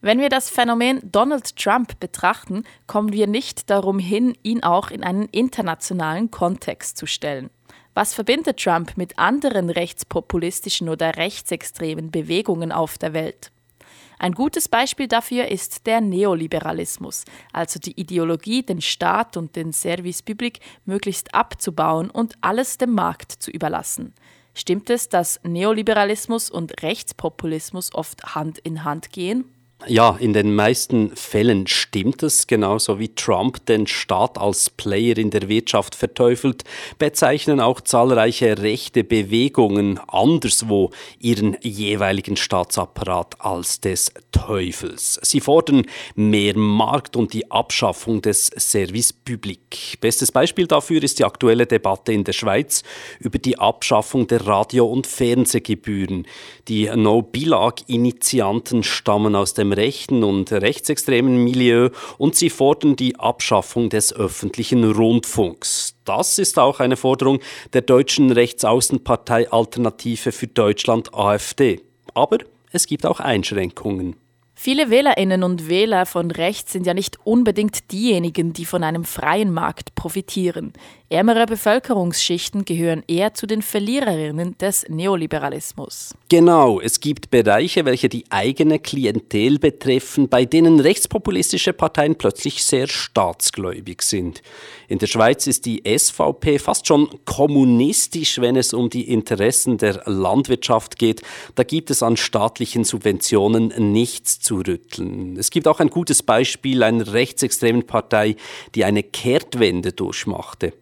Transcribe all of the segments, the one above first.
Wenn wir das Phänomen Donald Trump betrachten, kommen wir nicht darum hin, ihn auch in einen internationalen Kontext zu stellen. Was verbindet Trump mit anderen rechtspopulistischen oder rechtsextremen Bewegungen auf der Welt? Ein gutes Beispiel dafür ist der Neoliberalismus, also die Ideologie, den Staat und den Service Public möglichst abzubauen und alles dem Markt zu überlassen. Stimmt es, dass Neoliberalismus und Rechtspopulismus oft Hand in Hand gehen? Ja, in den meisten Fällen stimmt es, genauso wie Trump den Staat als Player in der Wirtschaft verteufelt, bezeichnen auch zahlreiche rechte Bewegungen anderswo ihren jeweiligen Staatsapparat als des Teufels. Sie fordern mehr Markt und die Abschaffung des Service Public. Bestes Beispiel dafür ist die aktuelle Debatte in der Schweiz über die Abschaffung der Radio- und Fernsehgebühren. Die No-Bilag-Initianten stammen aus dem rechten und rechtsextremen Milieu und sie fordern die Abschaffung des öffentlichen Rundfunks. Das ist auch eine Forderung der deutschen Rechtsaußenpartei Alternative für Deutschland AfD. Aber es gibt auch Einschränkungen. Viele Wählerinnen und Wähler von rechts sind ja nicht unbedingt diejenigen, die von einem freien Markt profitieren. Ärmere Bevölkerungsschichten gehören eher zu den Verliererinnen des Neoliberalismus. Genau, es gibt Bereiche, welche die eigene Klientel betreffen, bei denen rechtspopulistische Parteien plötzlich sehr staatsgläubig sind. In der Schweiz ist die SVP fast schon kommunistisch, wenn es um die Interessen der Landwirtschaft geht. Da gibt es an staatlichen Subventionen nichts zu rütteln. Es gibt auch ein gutes Beispiel einer rechtsextremen Partei, die eine Kehrtwende durchmachte.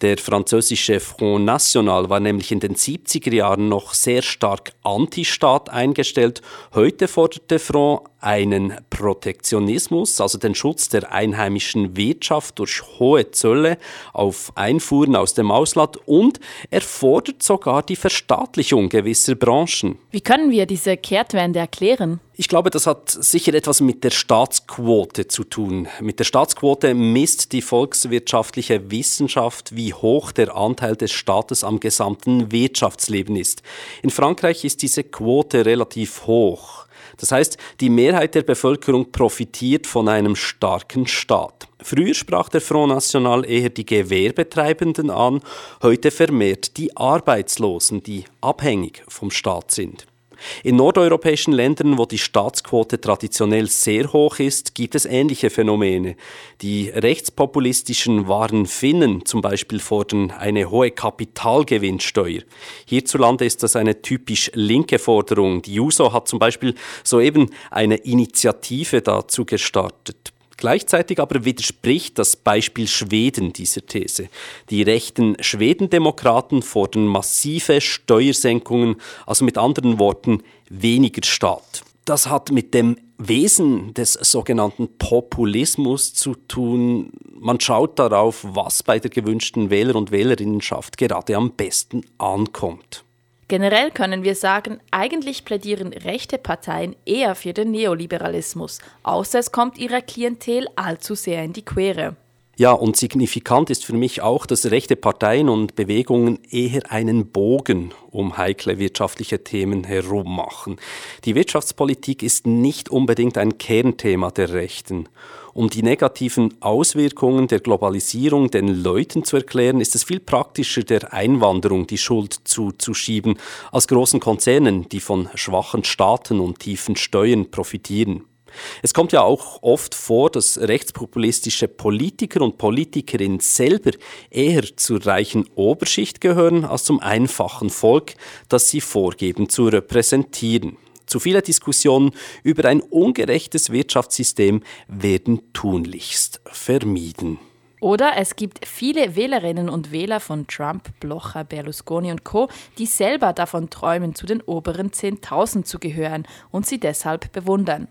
Der französische Front National war nämlich in den 70er Jahren noch sehr stark anti-Staat eingestellt. Heute fordert der Front einen Protektionismus, also den Schutz der einheimischen Wirtschaft durch hohe Zölle auf Einfuhren aus dem Ausland und er fordert sogar die Verstaatlichung gewisser Branchen. Wie können wir diese Kehrtwende erklären? Ich glaube, das hat sicher etwas mit der Staatsquote zu tun. Mit der Staatsquote misst die volkswirtschaftliche Wissenschaft, wie hoch der Anteil des Staates am gesamten Wirtschaftsleben ist. In Frankreich ist diese Quote relativ hoch. Das heißt, die Mehrheit der Bevölkerung profitiert von einem starken Staat. Früher sprach der Front National eher die Gewerbetreibenden an, heute vermehrt die Arbeitslosen, die abhängig vom Staat sind. In nordeuropäischen Ländern, wo die Staatsquote traditionell sehr hoch ist, gibt es ähnliche Phänomene. Die rechtspopulistischen wahren Finnen zum Beispiel fordern eine hohe Kapitalgewinnsteuer. Hierzulande ist das eine typisch linke Forderung. Die JUSO hat zum Beispiel soeben eine Initiative dazu gestartet. Gleichzeitig aber widerspricht das Beispiel Schweden dieser These. Die rechten Schwedendemokraten fordern massive Steuersenkungen, also mit anderen Worten weniger Staat. Das hat mit dem Wesen des sogenannten Populismus zu tun. Man schaut darauf, was bei der gewünschten Wähler- und Wählerinnenschaft gerade am besten ankommt. Generell können wir sagen, eigentlich plädieren rechte Parteien eher für den Neoliberalismus, außer es kommt ihrer Klientel allzu sehr in die Quere. Ja, und signifikant ist für mich auch, dass rechte Parteien und Bewegungen eher einen Bogen um heikle wirtschaftliche Themen herum machen. Die Wirtschaftspolitik ist nicht unbedingt ein Kernthema der Rechten. Um die negativen Auswirkungen der Globalisierung den Leuten zu erklären, ist es viel praktischer, der Einwanderung die Schuld zuzuschieben, als großen Konzernen, die von schwachen Staaten und tiefen Steuern profitieren. Es kommt ja auch oft vor, dass rechtspopulistische Politiker und Politikerinnen selber eher zur reichen Oberschicht gehören als zum einfachen Volk, das sie vorgeben zu repräsentieren. Zu viele Diskussionen über ein ungerechtes Wirtschaftssystem werden tunlichst vermieden. Oder es gibt viele Wählerinnen und Wähler von Trump, Blocher, Berlusconi und Co., die selber davon träumen, zu den oberen 10.000 zu gehören und sie deshalb bewundern.